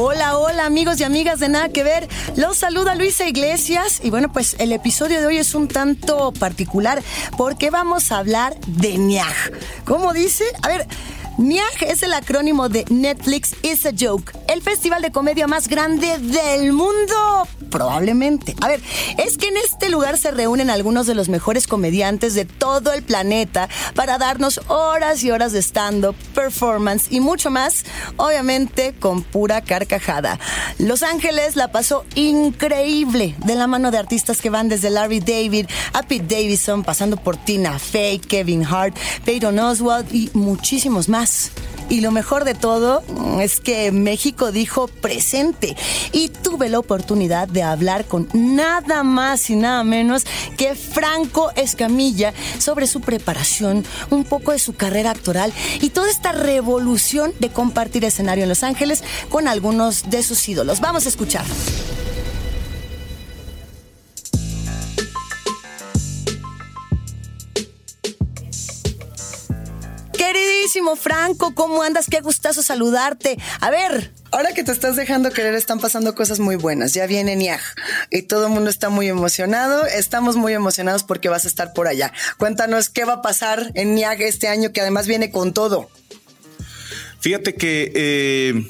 Hola, hola amigos y amigas de Nada que Ver. Los saluda Luisa Iglesias y bueno, pues el episodio de hoy es un tanto particular porque vamos a hablar de ñaj. ¿Cómo dice? A ver, NIAG es el acrónimo de Netflix is a Joke, el festival de comedia más grande del mundo, probablemente. A ver, es que en este lugar se reúnen algunos de los mejores comediantes de todo el planeta para darnos horas y horas de stand-up, performance y mucho más, obviamente con pura carcajada. Los Ángeles la pasó increíble de la mano de artistas que van desde Larry David a Pete Davidson, pasando por Tina Fey, Kevin Hart, Peyton Oswald y muchísimos más. Y lo mejor de todo es que México dijo presente y tuve la oportunidad de hablar con nada más y nada menos que Franco Escamilla sobre su preparación, un poco de su carrera actoral y toda esta revolución de compartir escenario en Los Ángeles con algunos de sus ídolos. Vamos a escuchar. Queridísimo Franco, ¿cómo andas? Qué gustazo saludarte. A ver, Ahora que te estás dejando querer, están pasando cosas muy buenas. Ya viene NIAG y todo el mundo está muy emocionado. Estamos muy emocionados porque vas a estar por allá. Cuéntanos qué va a pasar en NIAG este año, que además viene con todo. Fíjate que eh,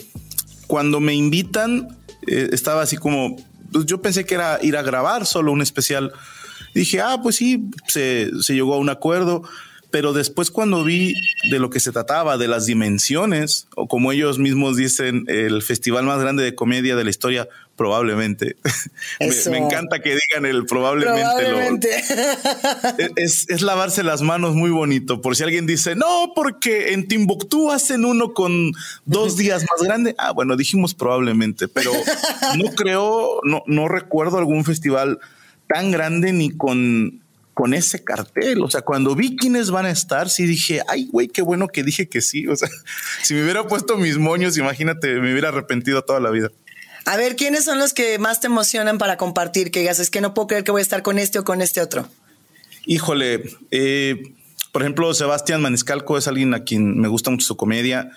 cuando me invitan, eh, estaba así como, pues yo pensé que era ir a grabar solo un especial. dije, ah, pues sí, se, se llegó a un acuerdo pero después cuando vi de lo que se trataba, de las dimensiones, o como ellos mismos dicen, el festival más grande de comedia de la historia, probablemente. me, encanta que digan el probablemente. es, es, lavarse las manos muy bonito. Por si alguien dice, no, porque en Timbuktu hacen uno con dos días más grande. Ah, bueno, dijimos probablemente, pero no creo, no, no recuerdo algún festival tan grande ni con con ese cartel. O sea, cuando vi quiénes van a estar, sí dije, ay, güey, qué bueno que dije que sí. O sea, si me hubiera puesto mis moños, imagínate, me hubiera arrepentido toda la vida. A ver, ¿quiénes son los que más te emocionan para compartir? Que digas, es que no puedo creer que voy a estar con este o con este otro. Híjole, eh, por ejemplo, Sebastián Maniscalco es alguien a quien me gusta mucho su comedia.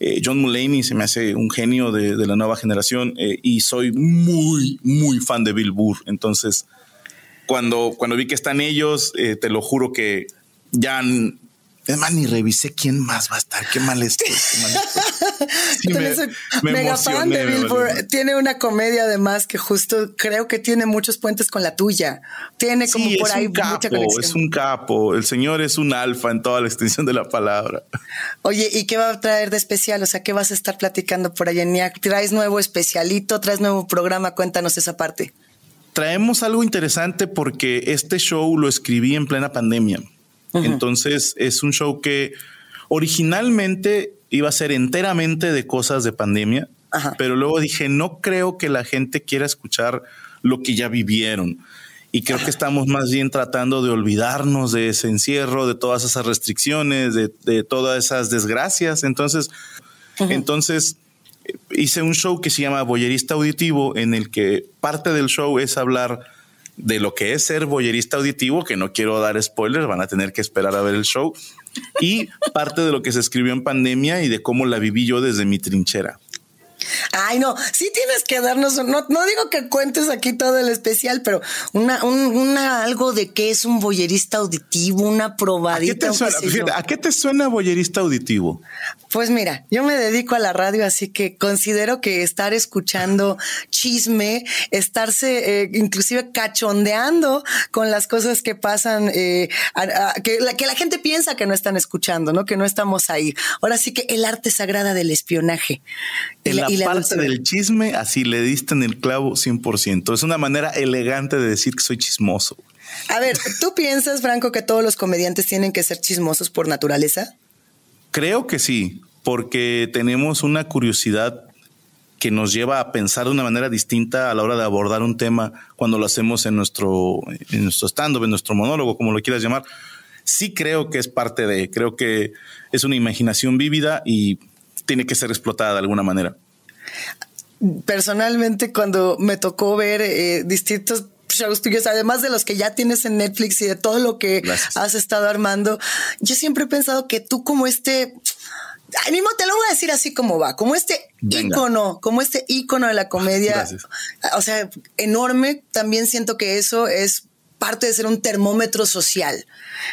Eh, John Mulaney se me hace un genio de, la nueva generación eh, y soy muy, muy fan de Bill Burr. Entonces, cuando, cuando vi que están ellos, eh, te lo juro que ya es más, ni revisé quién más va a estar. Qué mal estoy. Sí, me, mega fan de Billboard. Tiene una comedia además que justo creo que tiene muchos puentes con la tuya. Tiene como por ahí mucha conexión. Es un capo. El señor es un alfa en toda la extensión de la palabra. Oye, ¿y qué va a traer de especial? O sea, ¿qué vas a estar platicando por allá en NIAC? ¿Traes nuevo especialito? ¿Traes nuevo programa? Cuéntanos esa parte traemos algo interesante porque este show lo escribí en plena pandemia. Entonces es un show que originalmente iba a ser enteramente de cosas de pandemia, pero luego dije, no creo que la gente quiera escuchar lo que ya vivieron. Y creo que estamos más bien tratando de olvidarnos de ese encierro, de todas esas restricciones, de, todas esas desgracias. Entonces, entonces hice un show que se llama Boyerista Auditivo, en el que parte del show es hablar de lo que es ser boyerista auditivo, que no quiero dar spoilers, van a tener que esperar a ver el show, y parte de lo que se escribió en pandemia y de cómo la viví yo desde mi trinchera. Ay, no, sí tienes que darnos, no, no digo que cuentes aquí todo el especial, pero una, una algo de qué es un boyerista auditivo, una probadita. ¿A qué te suena, ¿a qué te suena boyerista auditivo? Pues mira, yo me dedico a la radio, así que considero que estar escuchando chisme, estarse eh, inclusive cachondeando con las cosas que pasan, eh, que, la, que la gente piensa que no están escuchando, ¿no? Que no estamos ahí. Ahora sí que el arte sagrada del espionaje. En la, parte del chisme, así le diste en el clavo 100%. Es una manera elegante de decir que soy chismoso. A ver, ¿tú piensas, Franco, que todos los comediantes tienen que ser chismosos por naturaleza? Creo que sí, porque tenemos una curiosidad que nos lleva a pensar de una manera distinta a la hora de abordar un tema cuando lo hacemos en nuestro, en nuestro stand-up, en nuestro monólogo, como lo quieras llamar. Sí creo que es parte de, creo que es una imaginación vívida y tiene que ser explotada de alguna manera. Personalmente, cuando me tocó ver eh, distintos shows tuyos, además de los que ya tienes en Netflix y de todo lo que has estado armando, yo siempre he pensado que tú como este Ay, mismo te lo voy a decir así como va, como este ícono, como este ícono de la comedia. O sea, enorme. También siento que eso es parte de ser un termómetro social.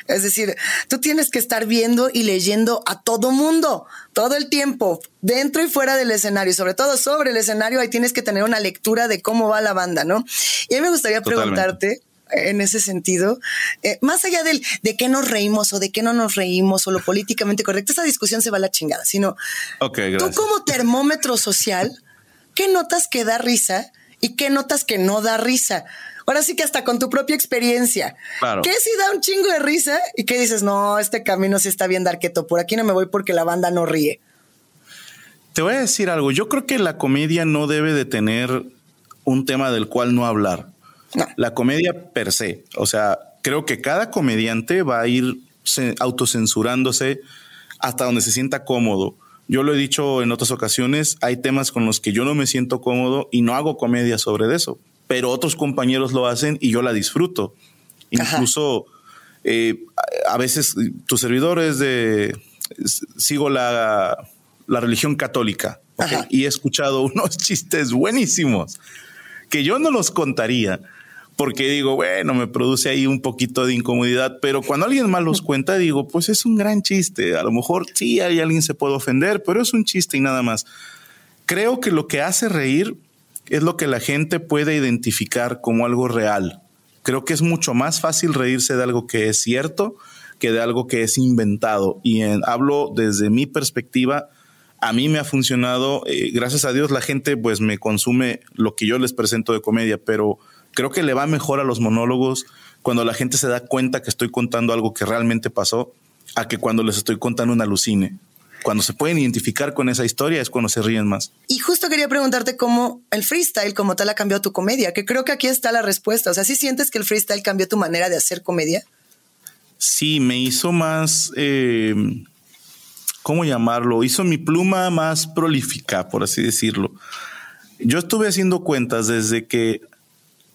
Es decir, tú tienes que estar viendo y leyendo a todo mundo, todo el tiempo, dentro y fuera del escenario, y sobre todo sobre el escenario, ahí tienes que tener una lectura de cómo va la banda, ¿no? Y a mí me gustaría preguntarte en ese sentido, eh, más allá del de qué nos reímos o de qué no nos reímos o lo políticamente correcto, esa discusión se va a la chingada, sino tú como termómetro social, ¿qué notas que da risa y qué notas que no da risa? Ahora sí que hasta con tu propia experiencia. Claro. ¿Qué si da un chingo de risa y qué dices, no, este camino sí está bien darqueto, por aquí no me voy porque la banda no ríe? Te voy a decir algo, yo creo que la comedia no debe de tener un tema del cual no hablar. La comedia per se, o sea, creo que cada comediante va a ir autocensurándose hasta donde se sienta cómodo. Yo lo he dicho en otras ocasiones, hay temas con los que yo no me siento cómodo y no hago comedia sobre eso pero otros compañeros lo hacen y yo la disfruto. Incluso eh, a veces tus servidores de sigo la, religión católica y he escuchado unos chistes buenísimos que yo no los contaría porque digo, bueno, me produce ahí un poquito de incomodidad, pero cuando alguien más los cuenta, digo, pues es un gran chiste. A lo mejor sí hay alguien se puede ofender, pero es un chiste y nada más. Creo que lo que hace reír es lo que la gente puede identificar como algo real. Creo que es mucho más fácil reírse de algo que es cierto que de algo que es inventado. Y hablo desde mi perspectiva, a mí me ha funcionado, eh, gracias a Dios la gente pues me consume lo que yo les presento de comedia, pero creo que le va mejor a los monólogos cuando la gente se da cuenta que estoy contando algo que realmente pasó a que cuando les estoy contando una alucine cuando se pueden identificar con esa historia es cuando se ríen más. Y justo quería preguntarte cómo el freestyle como tal ha cambiado tu comedia, que creo que aquí está la respuesta. O sea, ¿sí sientes que el freestyle cambió tu manera de hacer comedia? Sí, me hizo más, eh, ¿cómo llamarlo? Hizo mi pluma más prolífica, por así decirlo. Yo estuve haciendo cuentas desde que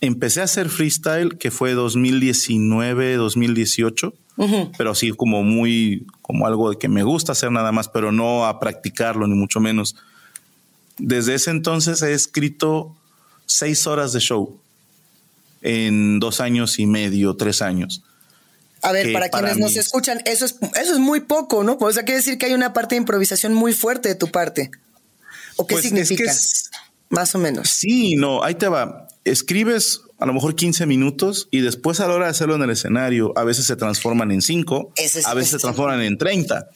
empecé a hacer freestyle, que fue 2019, 2018 pero sí como muy, como algo de que me gusta hacer nada más, pero no a practicarlo, ni mucho menos. Desde ese entonces he escrito seis horas de show en dos años y medio, tres años. A ver, para quienes nos escuchan, eso es, eso es muy poco, ¿no? O sea, quiere decir que hay una parte de improvisación muy fuerte de tu parte. ¿O qué pues significa? Más o menos. Sí, no, ahí te va. Escribes a lo mejor 15 minutos y después a la hora de hacerlo en el escenario, a veces se transforman en 5, a veces se transforman en 30.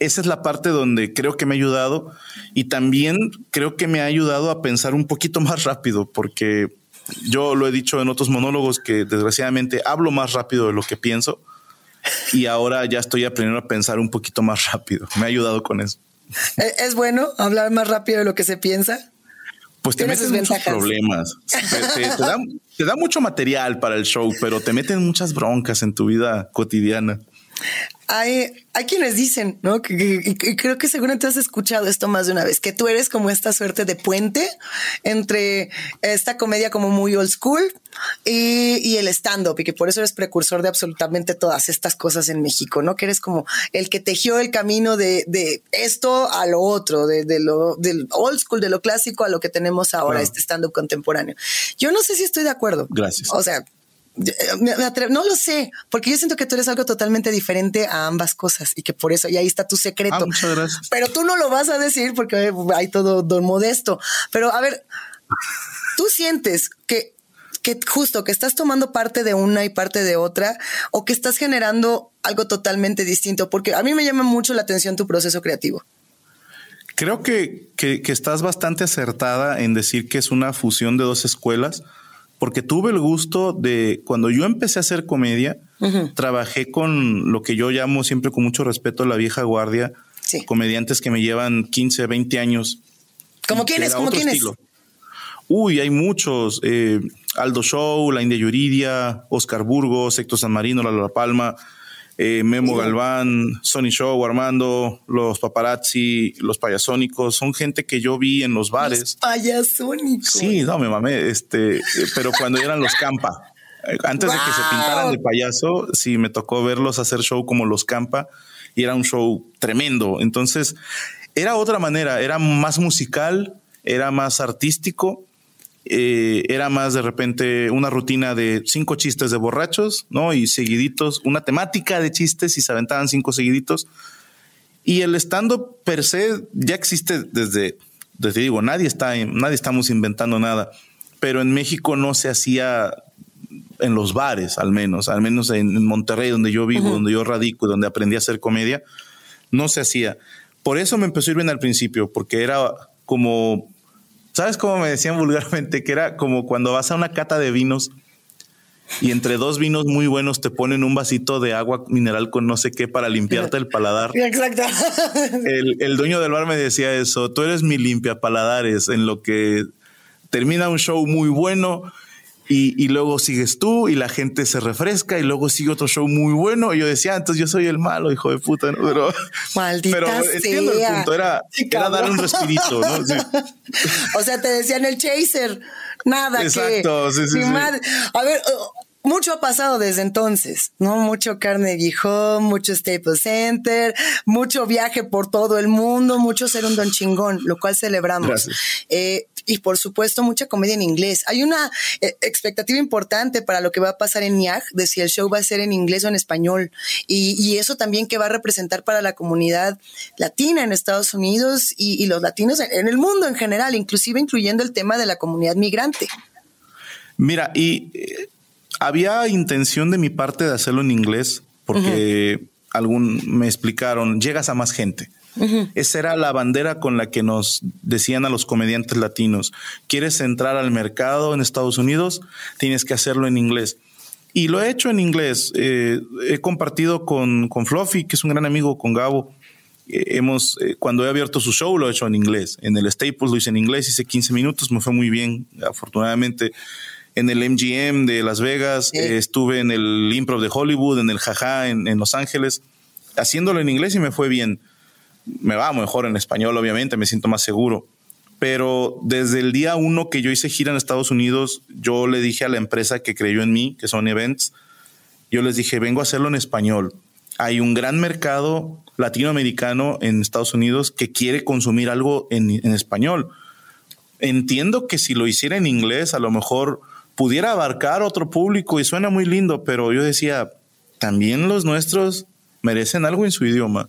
Esa es la parte donde creo que me ha ayudado y también creo que me ha ayudado a pensar un poquito más rápido porque yo lo he dicho en otros monólogos que desgraciadamente hablo más rápido de lo que pienso y ahora ya estoy aprendiendo a pensar un poquito más rápido. Me ha ayudado con eso. ¿Es bueno hablar más rápido de lo que se piensa? Pues te metes muchos problemas. Te, da, mucho material para el show, pero te meten muchas broncas en tu vida cotidiana. Hay, hay quienes dicen, ¿no? Que, creo que seguramente has escuchado esto más de una vez, que tú eres como esta suerte de puente entre esta comedia como muy old school y, el stand-up, y que por eso eres precursor de absolutamente todas estas cosas en México, ¿no? Que eres como el que tejió el camino de, esto a lo otro, de, lo del old school, de lo clásico a lo que tenemos ahora, este stand-up contemporáneo. Yo no sé si estoy de acuerdo. Gracias. O sea, no lo sé, porque yo siento que tú eres algo totalmente diferente a ambas cosas y que por eso, y ahí está tu secreto. Ah, muchas gracias. Pero tú no lo vas a decir porque hay todo don modesto. Pero a ver, tú sientes que, que justo que estás tomando parte de una y parte de otra o que estás generando algo totalmente distinto, porque a mí me llama mucho la atención tu proceso creativo. Creo que, que, que estás bastante acertada en decir que es una fusión de dos escuelas porque tuve el gusto de, cuando yo empecé a hacer comedia, trabajé con lo que yo llamo siempre con mucho respeto la vieja guardia, comediantes que me llevan 15, 20 años. ¿Cómo quiénes? ¿Cómo quiénes? Uy, hay muchos. Eh, Aldo Show, La India Yuridia, Oscar Burgos, Héctor San Marino, La Palma. Eh, Memo Galván, Sony Show, Armando, los paparazzi, los payasónicos, son gente que yo vi en los bares. Los payasónicos. Sí, no, me mamé, este, pero cuando eran los campa. Antes de que se pintaran de payaso, sí me tocó verlos hacer show como los Campa y era un show tremendo. Entonces, era otra manera, era más musical, era más artístico, eh, era más de repente una rutina de cinco chistes de borrachos, ¿no? Y seguiditos, una temática de chistes y se aventaban cinco seguiditos. Y el stand-up per se ya existe desde, desde digo, nadie está, nadie estamos inventando nada, pero en México no se hacía en los bares, al menos, al menos en, Monterrey, donde yo vivo, donde yo radico, donde aprendí a hacer comedia, no se hacía. Por eso me empezó a ir bien al principio, porque era como, ¿sabes cómo me decían vulgarmente? Que era como cuando vas a una cata de vinos y entre dos vinos muy buenos te ponen un vasito de agua mineral con no sé qué para limpiarte el paladar. Exacto. El, el dueño del bar me decía eso, tú eres mi limpia paladares en lo que termina un show muy bueno y, luego sigues tú y la gente se refresca y luego sigue otro show muy bueno. Y yo decía, ah, entonces yo soy el malo, hijo de puta, ¿no? Pero, Maldita pero entiendo el punto, era, era dar un respirito, ¿no? O sea, te decían el chaser, nada Exacto, que. Sí, sí, A ver, mucho ha pasado desde entonces, ¿no? Mucho Carnegie Hall, mucho Staples Center, mucho viaje por todo el mundo, mucho ser un don chingón, lo cual celebramos. Eh, y por supuesto, mucha comedia en inglés. Hay una eh, expectativa importante para lo que va a pasar en NIAG, de si el show va a ser en inglés o en español. Y, y eso también que va a representar para la comunidad latina en Estados Unidos y, y los latinos en, en el mundo en general, inclusive incluyendo el tema de la comunidad migrante. Mira, y eh, había intención de mi parte de hacerlo en inglés porque algún me explicaron, llegas a más gente. Esa era la bandera con la que nos decían a los comediantes latinos, ¿quieres entrar al mercado en Estados Unidos? Tienes que hacerlo en inglés. Y lo he hecho en inglés. Eh, he compartido con, con Fluffy, que es un gran amigo, con Gabo. Eh, hemos, eh, cuando he abierto su show, lo he hecho en inglés. En el Staples lo hice en inglés, hice 15 minutos, me fue muy bien, afortunadamente en el MGM de Las Vegas, estuve en el Improv de Hollywood, en el Jaja en, en, Los Ángeles, haciéndolo en inglés y me fue bien. Me va mejor en español, obviamente, me siento más seguro. Pero desde el día uno que yo hice gira en Estados Unidos, yo le dije a la empresa que creyó en mí, que son Events, yo les dije, vengo a hacerlo en español. Hay un gran mercado latinoamericano en Estados Unidos que quiere consumir algo en, en español. Entiendo que si lo hiciera en inglés, a lo mejor pudiera abarcar otro público y suena muy lindo, pero yo decía, también los nuestros merecen algo en su idioma.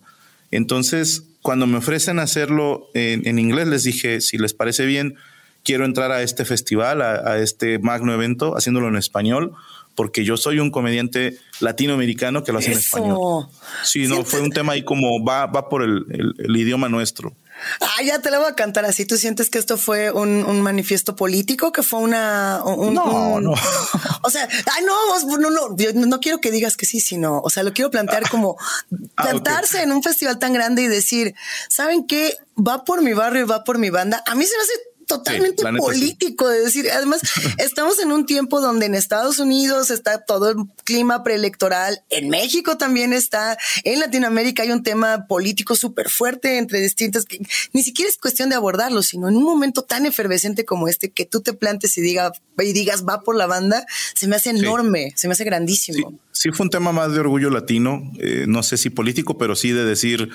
Entonces, cuando me ofrecen hacerlo en, inglés, les dije, si les parece bien, quiero entrar a este festival, a, este magno evento, haciéndolo en español, porque yo soy un comediante latinoamericano que lo hace en español. Sí, no, fue un tema ahí como va, va por el idioma nuestro. Ah, ya te lo voy a cantar así. ¿Tú sientes que esto fue un, manifiesto político? ¿Que fue una... no, no. O sea, ay, no, no, no, yo no quiero que digas que sí, sino, o sea, lo quiero plantear como ah, plantarse en un festival tan grande y decir, ¿saben qué? Va por mi barrio y va por mi banda. A mí se me hace totalmente político, de decir, además estamos en un tiempo donde en Estados Unidos está todo el clima preelectoral, en México también está, en Latinoamérica hay un tema político súper fuerte entre distintas, que ni siquiera es cuestión de abordarlo, sino en un momento tan efervescente como este, que tú te plantes y, diga, y digas va por la banda, se me hace enorme, se me hace grandísimo. Sí, fue un tema más de orgullo latino, eh, no sé si político, pero sí de decir,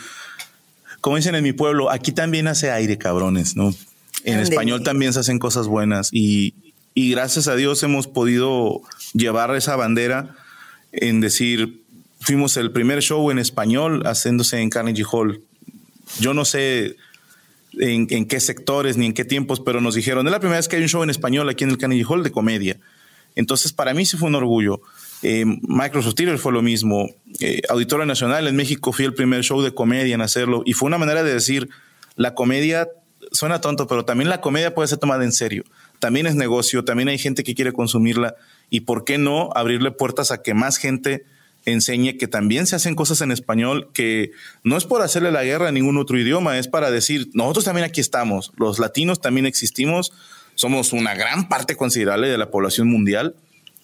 como dicen en mi pueblo, aquí también hace aire, cabrones, ¿no? En español también se hacen cosas buenas y, gracias a Dios hemos podido llevar esa bandera en decir, fuimos el primer show en español haciéndose en Carnegie Hall. Yo no sé en, qué sectores ni en qué tiempos, pero nos dijeron, es la primera vez que hay un show en español aquí en el Carnegie Hall de comedia. Entonces, para mí sí fue un orgullo. Eh, Microsoft Theater fue lo mismo. Eh, Auditorio Nacional en México fui el primer show de comedia en hacerlo y fue una manera de decir, la comedia suena tonto, pero también la comedia puede ser tomada en serio. También es negocio, también hay gente que quiere consumirla y por qué no abrirle puertas a que más gente enseñe que también se hacen cosas en español que no es por hacerle la guerra a ningún otro idioma, es para decir, nosotros también aquí estamos, los latinos también existimos, somos una gran parte considerable de la población mundial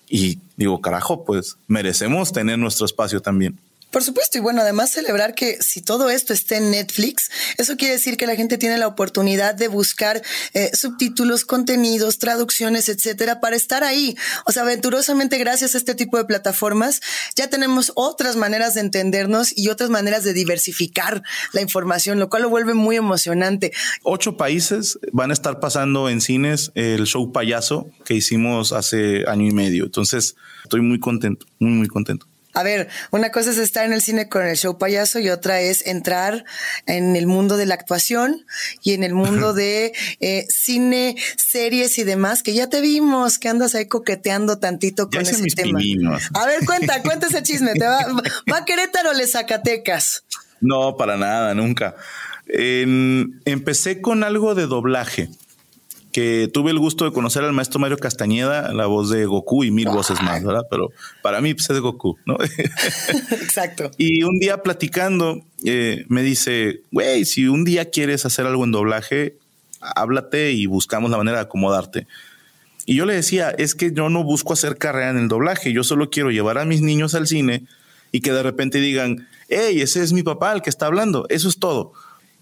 y digo, carajo, pues merecemos tener nuestro espacio también. Por supuesto, y bueno, además celebrar que si todo esto está en Netflix, eso quiere decir que la gente tiene la oportunidad de buscar eh, subtítulos, contenidos, traducciones, etcétera, para estar ahí. O sea, aventurosamente, gracias a este tipo de plataformas, ya tenemos otras maneras de entendernos y otras maneras de diversificar la información, lo cual lo vuelve muy emocionante. Ocho países van a estar pasando en cines el show payaso que hicimos hace año y medio. Entonces, estoy muy contento, muy, muy contento. A ver, una cosa es estar en el cine con el show payaso y otra es entrar en el mundo de la actuación y en el mundo de eh, cine, series y demás, que ya te vimos que andas ahí coqueteando tantito con ese tema. A ver, cuenta, cuenta ese chisme. ¿Te va, va a Querétaro le Zacatecas? No, para nada, nunca. empecé con algo de doblaje que tuve el gusto de conocer al maestro Mario Castañeda, la voz de Goku y mil voces más, ¿verdad? Pero para mí pues, es Goku, ¿no? Exacto. y un día platicando, eh, me dice, güey, si un día quieres hacer algo en doblaje, háblate y buscamos la manera de acomodarte. Y yo le decía, es que yo no busco hacer carrera en el doblaje, yo solo quiero llevar a mis niños al cine y que de repente digan, hey, ese es mi papá el que está hablando, eso es todo.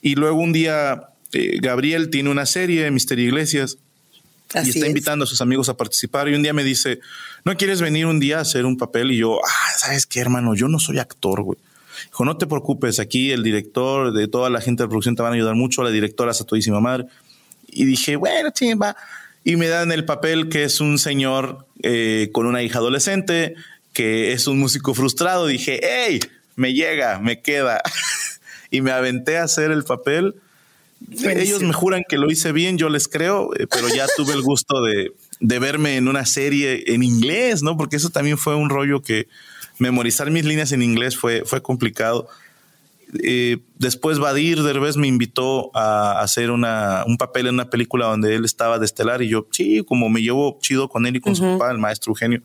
Y luego un día este, Gabriel tiene una serie, Mister Iglesias, y está invitando a sus amigos a participar. Y un día me dice, ¿no quieres venir un día a hacer un papel? Y yo, ah, ¿sabes qué, hermano? Yo no soy actor, güey. Dijo, no te preocupes, aquí el director de toda la gente de producción te van a ayudar mucho, la directora es a todísima madre. Y dije, bueno, chimba. Y me dan el papel que es un señor eh, con una hija adolescente, que es un músico frustrado. Dije, hey, me llega, me queda. y me aventé a hacer el papel ellos me juran que lo hice bien, yo les creo, eh, pero ya tuve el gusto de, verme en una serie en inglés, ¿no? Porque eso también fue un rollo que memorizar mis líneas en inglés fue, fue complicado. Eh, después Badir Derbez me invitó a hacer una, un papel en una película donde él estaba de estelar y yo, sí, como me llevo chido con él y con su papá, el maestro Eugenio,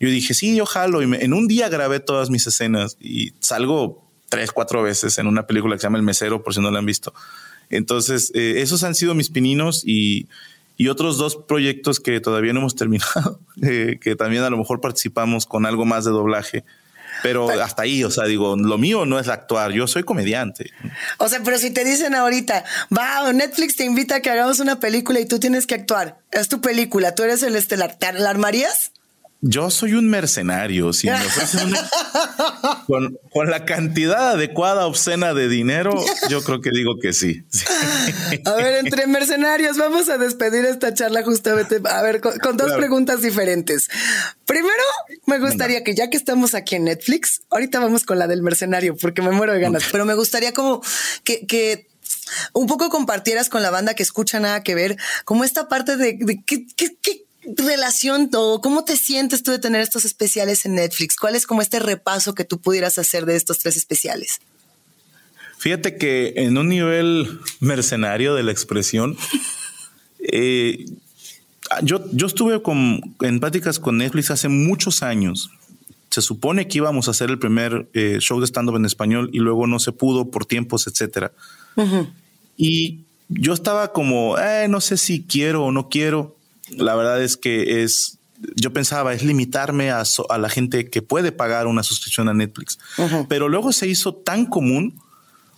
yo dije, sí, yo jalo. Y en un día grabé todas mis escenas y salgo tres, cuatro veces en una película que se llama El Mesero, por si no la han visto. Entonces, eh, esos han sido mis pininos y, otros dos proyectos que todavía no hemos terminado, eh, que también a lo mejor participamos con algo más de doblaje. Pero hasta ahí, o sea, digo, lo mío no es actuar, yo soy comediante. O sea, pero si te dicen ahorita, va, Netflix te invita a que hagamos una película y tú tienes que actuar, es tu película, tú eres el estelar, ¿te la armarías? Yo soy un mercenario. Si me con, con, la cantidad adecuada, obscena de dinero, yo creo que digo que sí. A ver, entre mercenarios, vamos a despedir esta charla justamente. A ver, con, dos preguntas diferentes. Primero, me gustaría que ya que estamos aquí en Netflix, ahorita vamos con la del mercenario, porque me muero de ganas, pero me gustaría como que, que un poco compartieras con la banda que escucha nada que ver, como esta parte de, de qué, qué, qué relación todo? ¿Cómo te sientes tú de tener estos especiales en Netflix? ¿Cuál es como este repaso que tú pudieras hacer de estos tres especiales? Fíjate que en un nivel mercenario de la expresión, eh, yo, yo estuve con, en pláticas con Netflix hace muchos años. Se supone que íbamos a hacer el primer eh, show de stand-up en español y luego no se pudo por tiempos, etcétera. Y yo estaba como, eh, no sé si quiero o no quiero la verdad es que es, yo pensaba, es limitarme a, la gente que puede pagar una suscripción a Netflix. Pero luego se hizo tan común,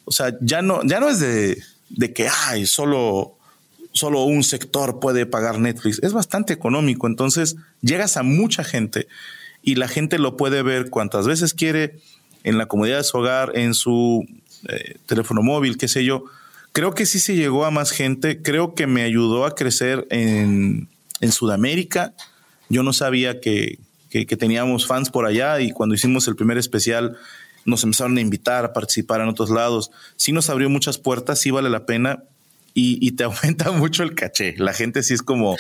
o sea, ya no, ya no es de, que, ay, solo, solo un sector puede pagar Netflix. Es bastante económico. Entonces llegas a mucha gente y la gente lo puede ver cuantas veces quiere en la comodidad de su hogar, en su eh, teléfono móvil, qué sé yo. Creo que sí se llegó a más gente. Creo que me ayudó a crecer en, en Sudamérica. Yo no sabía que, teníamos fans por allá y cuando hicimos el primer especial nos empezaron a invitar a participar en otros lados. Sí nos abrió muchas puertas, sí vale la pena y, te aumenta mucho el caché. La gente sí es como,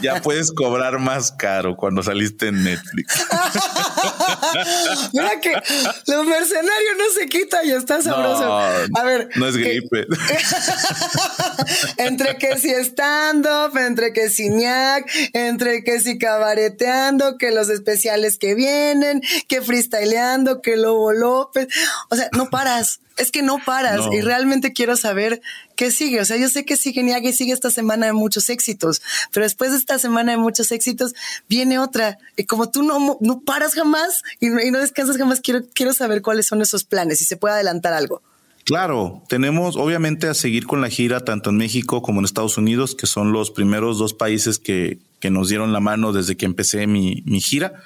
ya puedes cobrar más caro cuando saliste en Netflix. Mira que los mercenarios no se quita y está sabroso. a ver. No es gripe. entre que si stand-up, entre que si ñac, entre que si cabareteando, que los especiales que vienen, que freestyleando, que Lobo López. O sea, no paras. Es que no paras y realmente quiero saber qué sigue. O sea, yo sé que sigue Niaga y sigue esta semana de muchos éxitos, pero después de esta semana de muchos éxitos viene otra. Y como tú no, no paras jamás y no, y no descansas jamás, quiero, quiero saber cuáles son esos planes, si se puede adelantar algo. Claro, tenemos obviamente a seguir con la gira tanto en México como en Estados Unidos, que son los primeros dos países que, que nos dieron la mano desde que empecé mi, mi gira.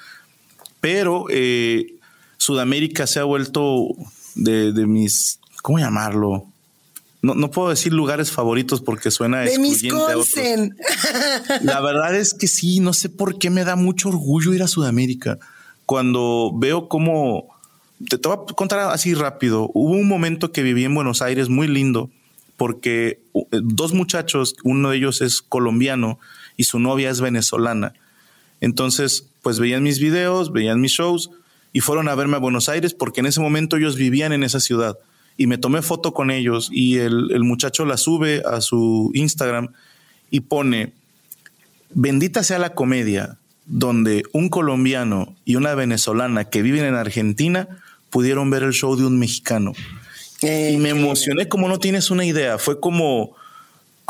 Pero eh, Sudamérica se ha vuelto de, de, mis, ¿cómo llamarlo? No, no, puedo decir lugares favoritos porque suena de excluyente La verdad es que sí, no sé por qué me da mucho orgullo ir a Sudamérica. Cuando veo cómo te, te, voy a contar así rápido. Hubo un momento que viví en Buenos Aires muy lindo porque dos muchachos, uno de ellos es colombiano y su novia es venezolana. Entonces, pues veían mis videos, veían mis shows y fueron a verme a Buenos Aires porque en ese momento ellos vivían en esa ciudad. Y me tomé foto con ellos y el, el muchacho la sube a su Instagram y pone, bendita sea la comedia, donde un colombiano y una venezolana que viven en Argentina pudieron ver el show de un mexicano. Eh, y me emocioné como no tienes una idea. Fue como,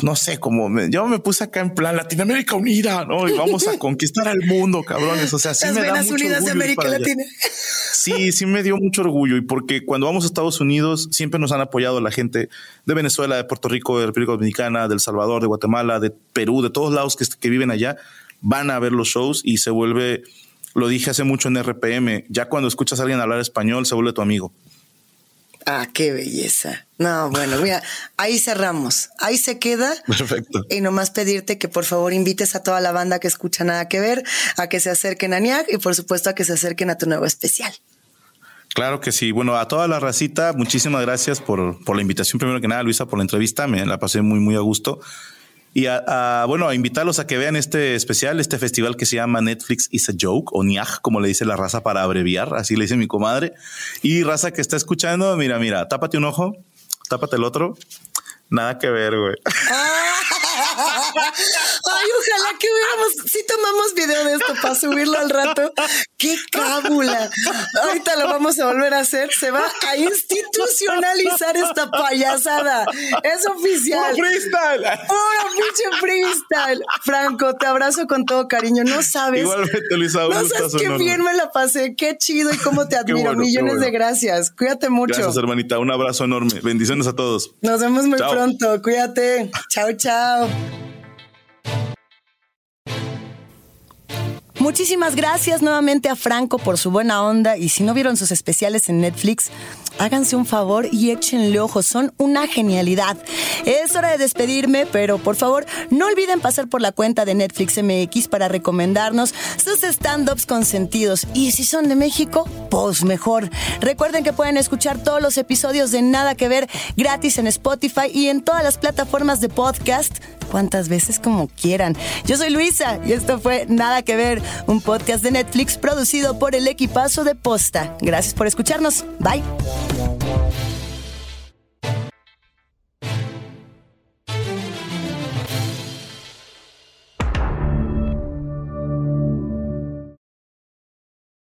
no sé, como me, yo me puse acá en plan Latinoamérica unida, ¿no? Y vamos a conquistar al mundo, cabrones. O sea, sí Las me da mucho Unidas de América Latina. Sí, sí me dio mucho orgullo y porque cuando vamos a Estados Unidos siempre nos han apoyado la gente de Venezuela, de Puerto Rico, de República Dominicana, del Salvador, de Guatemala, de Perú, de todos lados que, que viven allá, van a ver los shows y se vuelve, lo dije hace mucho en RPM, ya cuando escuchas a alguien hablar español se vuelve tu amigo. Ah, qué belleza. No, bueno, mira, ahí cerramos. Ahí se queda. Perfecto. Y nomás pedirte que por favor invites a toda la banda que escucha nada que ver a que se acerquen a NIAC y por supuesto a que se acerquen a tu nuevo especial. Claro que sí. Bueno, a toda la racita, muchísimas gracias por, por la invitación. Primero que nada, Luisa, por la entrevista. Me la pasé muy, muy a gusto y bueno, a invitarlos a que vean este especial, este festival que se llama Netflix is a Joke o NIAG, como le dice la raza para abreviar, así le dice mi comadre. Y raza que está escuchando, mira, mira, tápate un ojo, tápate el otro. Nada que ver, güey. Ay, ojalá que hubiéramos, si tomamos video de esto para subirlo al rato. ¡Qué cábula! Ahorita lo vamos a volver a hacer. Se va a institucionalizar esta payasada. Es oficial. ¡Puro freestyle! ¡Puro pinche freestyle! Franco, te abrazo con todo cariño. No sabes. Igualmente, Luisa. No sabes qué enorme. bien me la pasé. Qué chido y cómo te admiro. Bueno, Millones bueno. de gracias. Cuídate mucho. Gracias, hermanita. Un abrazo enorme. Bendiciones a todos. Nos vemos muy chao. pronto. Cuídate. Chao, chao. Muchísimas gracias nuevamente a Franco por su buena onda y si no vieron sus especiales en Netflix, háganse un favor y échenle ojos, son una genialidad. Es hora de despedirme, pero por favor no olviden pasar por la cuenta de Netflix MX para recomendarnos sus stand-ups consentidos y si son de México, pues mejor. Recuerden que pueden escuchar todos los episodios de Nada que Ver gratis en Spotify y en todas las plataformas de podcast cuantas veces como quieran. Yo soy Luisa y esto fue Nada que Ver, un podcast de Netflix producido por el equipazo de Posta. Gracias por escucharnos. Bye. Música